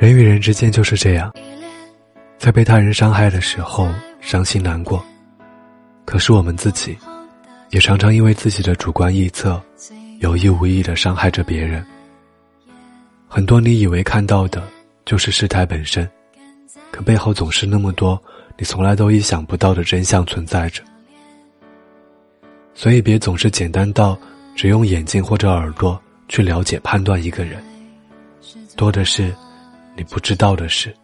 人与人之间就是这样，在被他人伤害的时候伤心难过，可是我们自己，也常常因为自己的主观臆测，有意无意的伤害着别人。很多你以为看到的，就是事态本身，可背后总是那么多你从来都意想不到的真相存在着。所以，别总是简单到只用眼睛或者耳朵去了解判断一个人，多的是你不知道的事。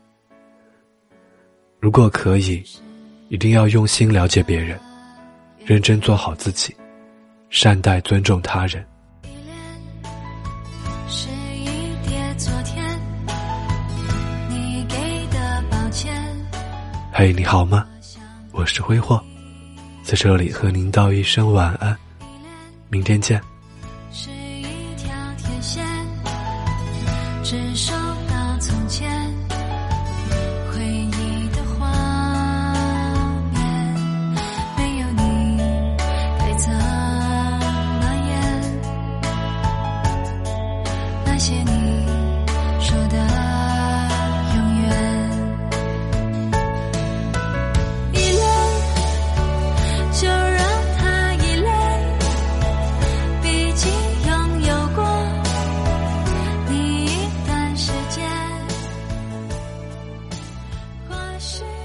如果可以，一定要用心了解别人，认真做好自己，善待尊重他人。嘿，你好吗？我是挥霍。在这里和您道一声晚安，明天见。是一条天线，只收从前回忆的画面没有你该怎么演？那些你说的还是